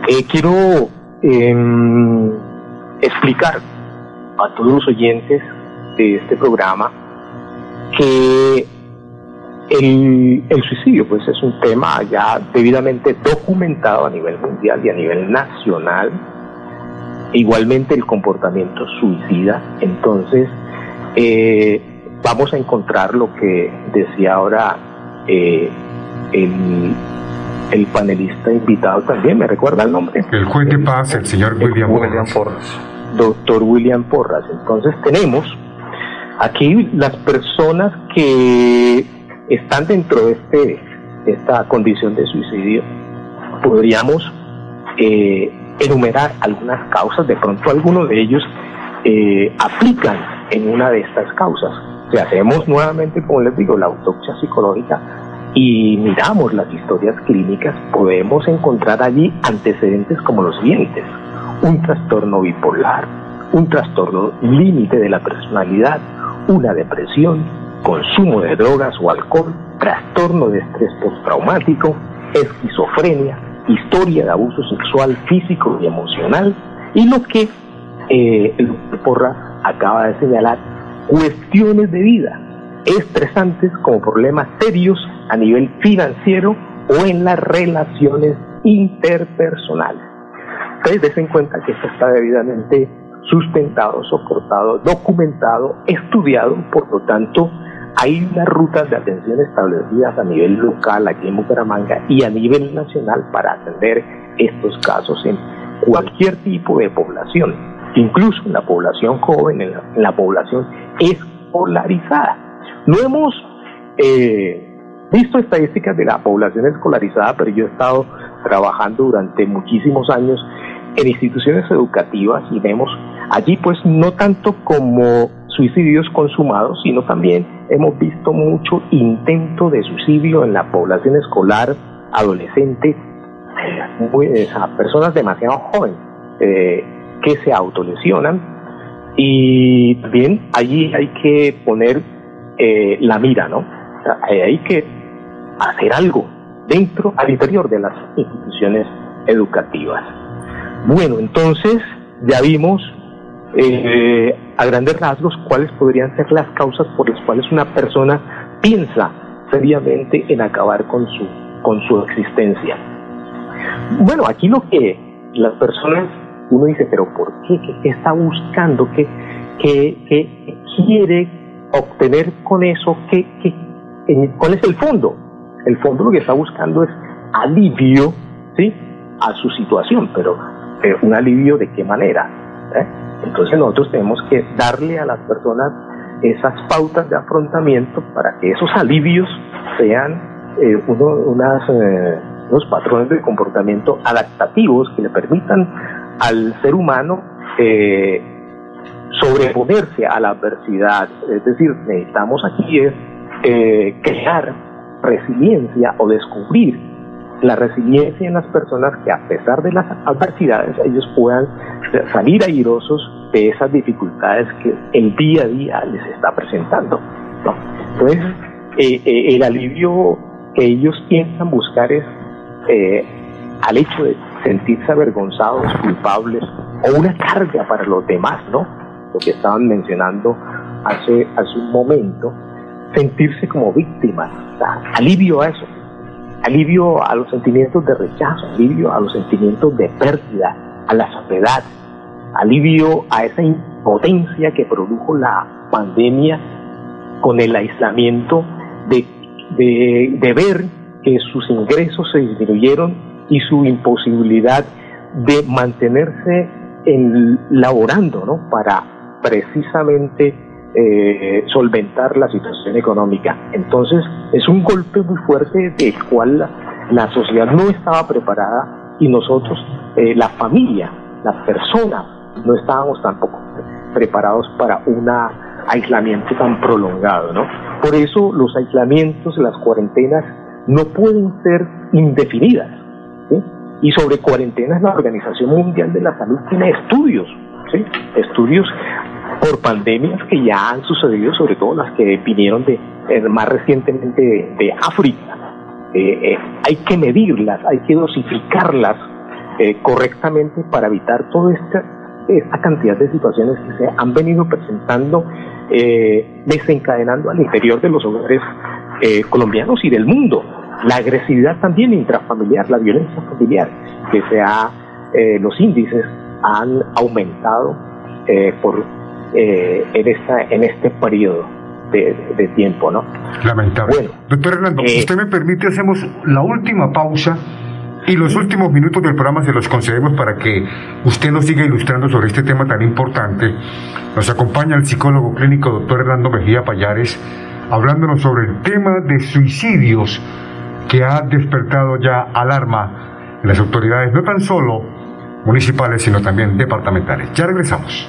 Eh, quiero em, explicar a todos los oyentes de este programa que el, el suicidio pues es un tema ya debidamente documentado a nivel mundial y a nivel nacional igualmente el comportamiento suicida entonces eh, vamos a encontrar lo que decía ahora eh, el, el panelista invitado también, ¿me recuerda el nombre? El juez de paz, el señor William, William Porras. Doctor William Porras. Entonces tenemos aquí las personas que están dentro de este, esta condición de suicidio. Podríamos eh, enumerar algunas causas, de pronto algunos de ellos eh, aplican en una de estas causas. Si hacemos nuevamente, como les digo, la autopsia psicológica y miramos las historias clínicas, podemos encontrar allí antecedentes como los siguientes. Un trastorno bipolar, un trastorno límite de la personalidad, una depresión, consumo de drogas o alcohol, trastorno de estrés postraumático, esquizofrenia, historia de abuso sexual físico y emocional y lo que eh, el Porra acaba de señalar, cuestiones de vida estresantes como problemas serios a nivel financiero o en las relaciones interpersonales. Ustedes den cuenta que esto está debidamente sustentado, soportado, documentado, estudiado, por lo tanto, hay unas rutas de atención establecidas a nivel local aquí en Bucaramanga y a nivel nacional para atender estos casos en cualquier tipo de población, incluso en la población joven, en la, población escolarizada. No hemos eh, visto estadísticas de la población escolarizada, pero yo he estado trabajando durante muchísimos años en instituciones educativas y vemos allí pues no tanto como suicidios consumados, sino también hemos visto mucho intento de suicidio en la población escolar, adolescente, muy, personas demasiado jóvenes eh, que se autolesionan y también allí hay que poner eh, la mira, ¿no? hay que hacer algo dentro, al interior de las instituciones educativas. Bueno, entonces ya vimos eh, a grandes rasgos cuáles podrían ser las causas por las cuales una persona piensa seriamente en acabar con su, con su existencia. Bueno, aquí lo que las personas, uno dice, pero ¿por qué? ¿Qué, está buscando? ¿Qué, qué, quiere obtener con eso? ¿Qué, qué, ¿Cuál es el fondo? El fondo lo que está buscando es alivio ¿sí? a su situación, pero un alivio de qué manera. ¿Eh? Entonces nosotros tenemos que darle a las personas esas pautas de afrontamiento para que esos alivios sean eh, uno, unas, eh, unos patrones de comportamiento adaptativos que le permitan al ser humano eh, sobreponerse a la adversidad. Es decir, necesitamos aquí es crear resiliencia o descubrir la resiliencia en las personas que a pesar de las adversidades ellos puedan salir airosos de esas dificultades que el día a día les está presentando. Entonces, eh, eh, el alivio que ellos piensan buscar es eh, al hecho de sentirse avergonzados, culpables o una carga para los demás, ¿no? Lo que estaban mencionando hace, hace un momento, sentirse como víctimas, alivio a eso. Alivio a los sentimientos de rechazo, alivio a los sentimientos de pérdida, a la soledad, alivio a esa impotencia que produjo la pandemia con el aislamiento de, de, ver que sus ingresos se disminuyeron y su imposibilidad de mantenerse en, laborando ¿no? para precisamente eh, solventar la situación económica. Entonces es un golpe muy fuerte del cual la, sociedad no estaba preparada y nosotros, eh, la familia, las personas, no estábamos tampoco preparados para un aislamiento tan prolongado. ¿no? Por eso los aislamientos, las cuarentenas no pueden ser indefinidas. Y sobre cuarentenas la Organización Mundial de la Salud tiene estudios, ¿sí? estudios por pandemias que ya han sucedido, sobre todo las que vinieron de eh, más recientemente de, África. Eh, eh, hay que medirlas, hay que dosificarlas correctamente para evitar toda esta, esta cantidad de situaciones que se han venido presentando, desencadenando al interior de los hogares colombianos y del mundo. La agresividad también intrafamiliar, la violencia familiar, que se ha, los índices han aumentado por eh, en, esta, en este periodo de, tiempo, ¿no? Lamentable. Bueno, Doctor Hernando, eh, usted me permite, hacemos la última pausa Y los últimos minutos del programa se los concedemos para que usted nos siga ilustrando sobre este tema tan importante. Nos acompaña el psicólogo clínico doctor Hernando Mejía Payares, hablándonos sobre el tema de suicidios que ha despertado ya alarma en las autoridades, no tan solo municipales, sino también departamentales. Ya regresamos.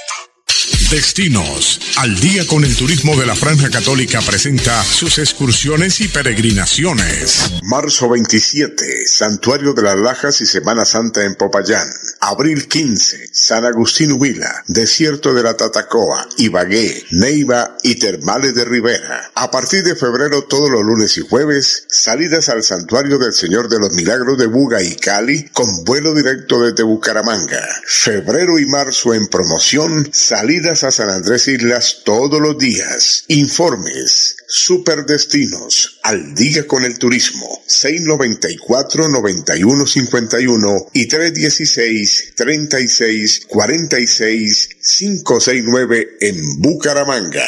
Destinos. Al día con el turismo de la Franja Católica presenta sus excursiones y peregrinaciones. Marzo 27, Santuario de las Lajas y Semana Santa en Popayán. Abril 15, San Agustín Huila, Desierto de la Tatacoa, Ibagué, Neiva y Termales de Rivera. A partir de febrero, todos los lunes y jueves, salidas al Santuario del Señor de los Milagros de Buga y Cali con vuelo directo desde Bucaramanga. Febrero y marzo en promoción, salidas a San Andrés Islas todos los días. Informes. Superdestinos. Al día con el turismo. 694-9151 y 316-3646-569 en Bucaramanga.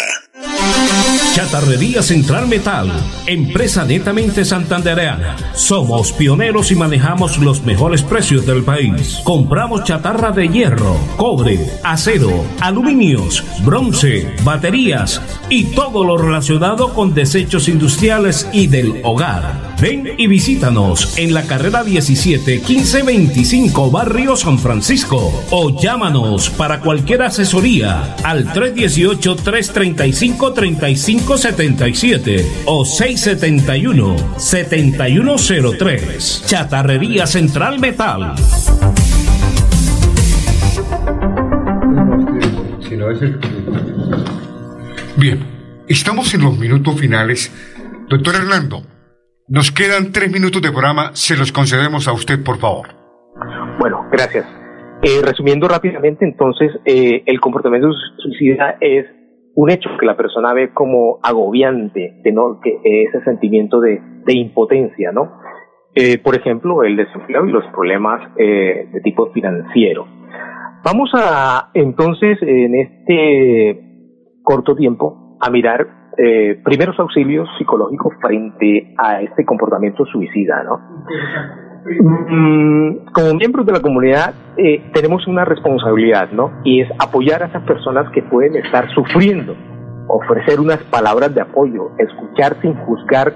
Chatarrería Central Metal, empresa netamente santandereana. Somos pioneros y manejamos los mejores precios del país. Compramos chatarra de hierro, cobre, acero, aluminios, bronce, baterías y todo lo relacionado con desechos industriales y del hogar. Ven y visítanos en la carrera 17 1525 Barrio San Francisco o llámanos para cualquier asesoría al 318 335 3577 o 671 7103. Chatarrería Central Metal. Bien, estamos en los minutos finales. Doctor Hernando, nos quedan tres minutos de programa, se los concedemos a usted, por favor. Bueno, gracias. Eh, resumiendo rápidamente, entonces, eh, el comportamiento suicida es un hecho que la persona ve como agobiante, de que ese sentimiento de, de impotencia, ¿no? Eh, por ejemplo, el desempleo y los problemas eh, de tipo financiero. Vamos a, entonces, en este corto tiempo, a mirar eh, primeros auxilios psicológicos frente a este comportamiento suicida, ¿no? Mm, como miembros de la comunidad eh, tenemos una responsabilidad, ¿no? Y es apoyar a esas personas que pueden estar sufriendo, ofrecer unas palabras de apoyo, escuchar sin juzgar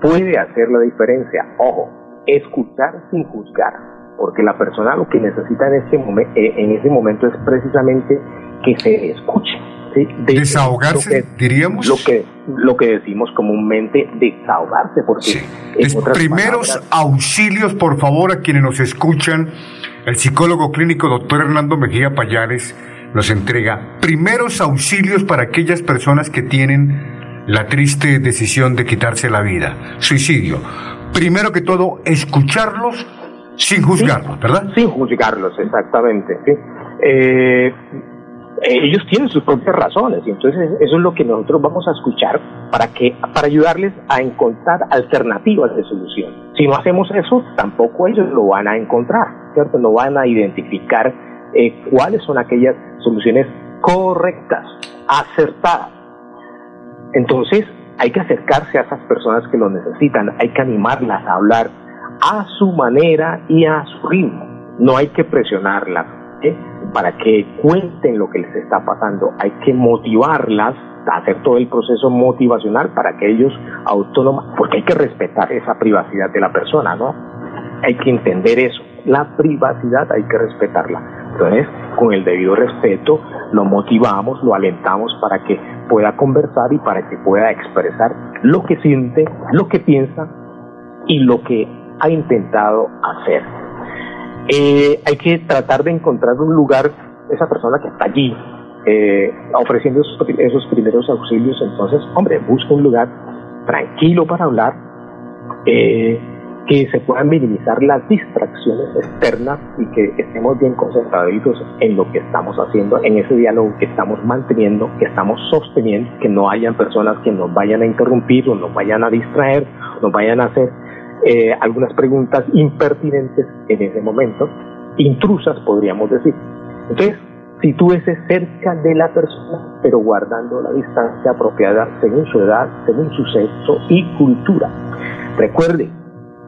puede hacer la diferencia. Ojo, escuchar sin juzgar, porque la persona lo que necesita en ese, momen- eh, en ese momento es precisamente que se escuche. ¿Sí? De- Desahogarse, lo que- diríamos. Lo que, lo que decimos comúnmente, desahogarse, porque en Es otras primeros palabras, auxilios, por favor, a quienes nos escuchan. El psicólogo clínico doctor Hernando Mejía Payares nos entrega primeros auxilios para aquellas personas que tienen la triste decisión de quitarse la vida, suicidio. Primero que todo, escucharlos sin juzgarlos, ¿verdad? Sin juzgarlos, exactamente. ¿sí? Eh, ellos tienen sus propias razones y entonces eso es lo que nosotros vamos a escuchar para que para ayudarles a encontrar alternativas de solución. Si no hacemos eso, tampoco ellos lo van a encontrar, ¿cierto? No van a identificar eh, cuáles son aquellas soluciones correctas, acertadas. Entonces, hay que acercarse a esas personas que lo necesitan, hay que animarlas a hablar a su manera y a su ritmo. No hay que presionarlas para que cuenten lo que les está pasando, hay que motivarlas a hacer todo el proceso motivacional para que ellos autónomos, porque hay que respetar esa privacidad de la persona, ¿no? Hay que entender eso. La privacidad hay que respetarla. Entonces, con el debido respeto, lo motivamos, lo alentamos para que pueda conversar y para que pueda expresar lo que siente, lo que piensa y lo que ha intentado hacer. Eh, hay que tratar de encontrar un lugar, esa persona que está allí, eh, ofreciendo esos, primeros auxilios, entonces, hombre, busca un lugar tranquilo para hablar, eh, que se puedan minimizar las distracciones externas y que estemos bien concentrados en lo que estamos haciendo, en ese diálogo que estamos manteniendo, que estamos sosteniendo, que no hayan personas que nos vayan a interrumpir o nos vayan a distraer, nos vayan a hacer eh, algunas preguntas impertinentes en ese momento, intrusas podríamos decir. Entonces, sitúese cerca de la persona, pero guardando la distancia apropiada según su edad, según su sexo y cultura. Recuerde,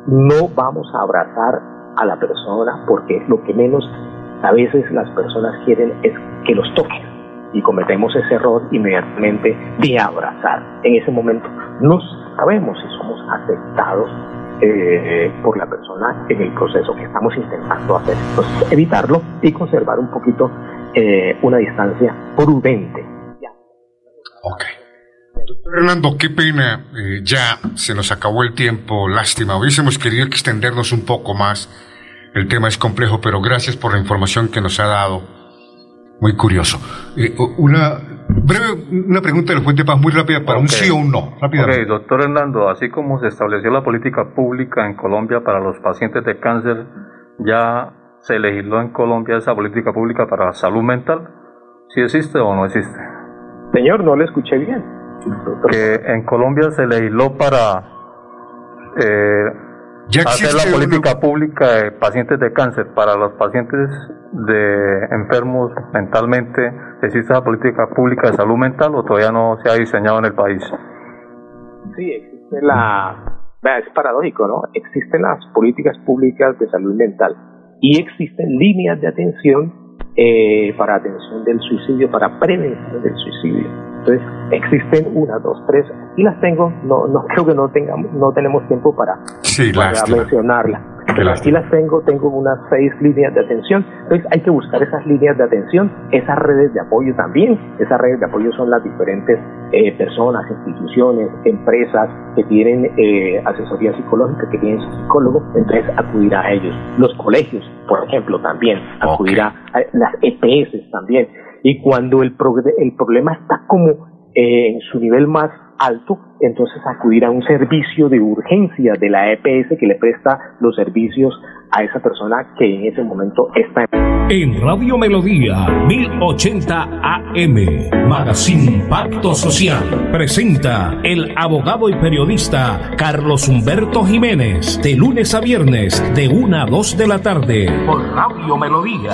no vamos a abrazar a la persona porque lo que menos a veces las personas quieren es que los toquen y cometemos ese error inmediatamente de abrazar. En ese momento no sabemos si somos aceptados eh, por la persona en el proceso que estamos intentando hacer. Entonces, evitarlo y conservar un poquito eh, una distancia prudente. Ok. Fernando, qué pena, eh, ya se nos acabó el tiempo, lástima. Hubiésemos querido extendernos un poco más. El tema es complejo, pero gracias por la información que nos ha dado. Muy curioso. Eh, una breve, una pregunta del juez de paz muy rápida para un sí o un no. Ok, doctor Hernando, así como se estableció la política pública en Colombia para los pacientes de cáncer, ya se legisló en Colombia esa política pública para la salud mental. ¿Sí existe o no existe? Señor, no le escuché bien que en Colombia se legisló para eh, hacer la política pública de pacientes de cáncer. Para los pacientes de enfermos mentalmente, ¿existe la política pública de salud mental o todavía no se ha diseñado en el país? Sí, existe la... Es paradójico, ¿no? Existen las políticas públicas de salud mental y existen líneas de atención eh, para atención del suicidio, para prevención del suicidio. Entonces, existen una, dos, tres, y las tengo, no, no creo que no tengamos, no tenemos tiempo para, mencionarlas. Pero aquí las tengo, tengo unas seis líneas de atención. Entonces hay que buscar esas líneas de atención, esas redes de apoyo también. Esas redes de apoyo son las diferentes eh, personas, instituciones, empresas que tienen eh, asesoría psicológica, que tienen psicólogos, entonces acudir a ellos. Los colegios, por ejemplo, también, acudir a, las EPS también. Y cuando el, el problema está como eh, en su nivel más alto, entonces acudir a un servicio de urgencia de la EPS que le presta los servicios a esa persona que en ese momento está en Radio Melodía 1080 AM Magazine Pacto Social presenta el abogado y periodista Carlos Humberto Jiménez de lunes a viernes de 1 a 2 de la tarde por Radio Melodía.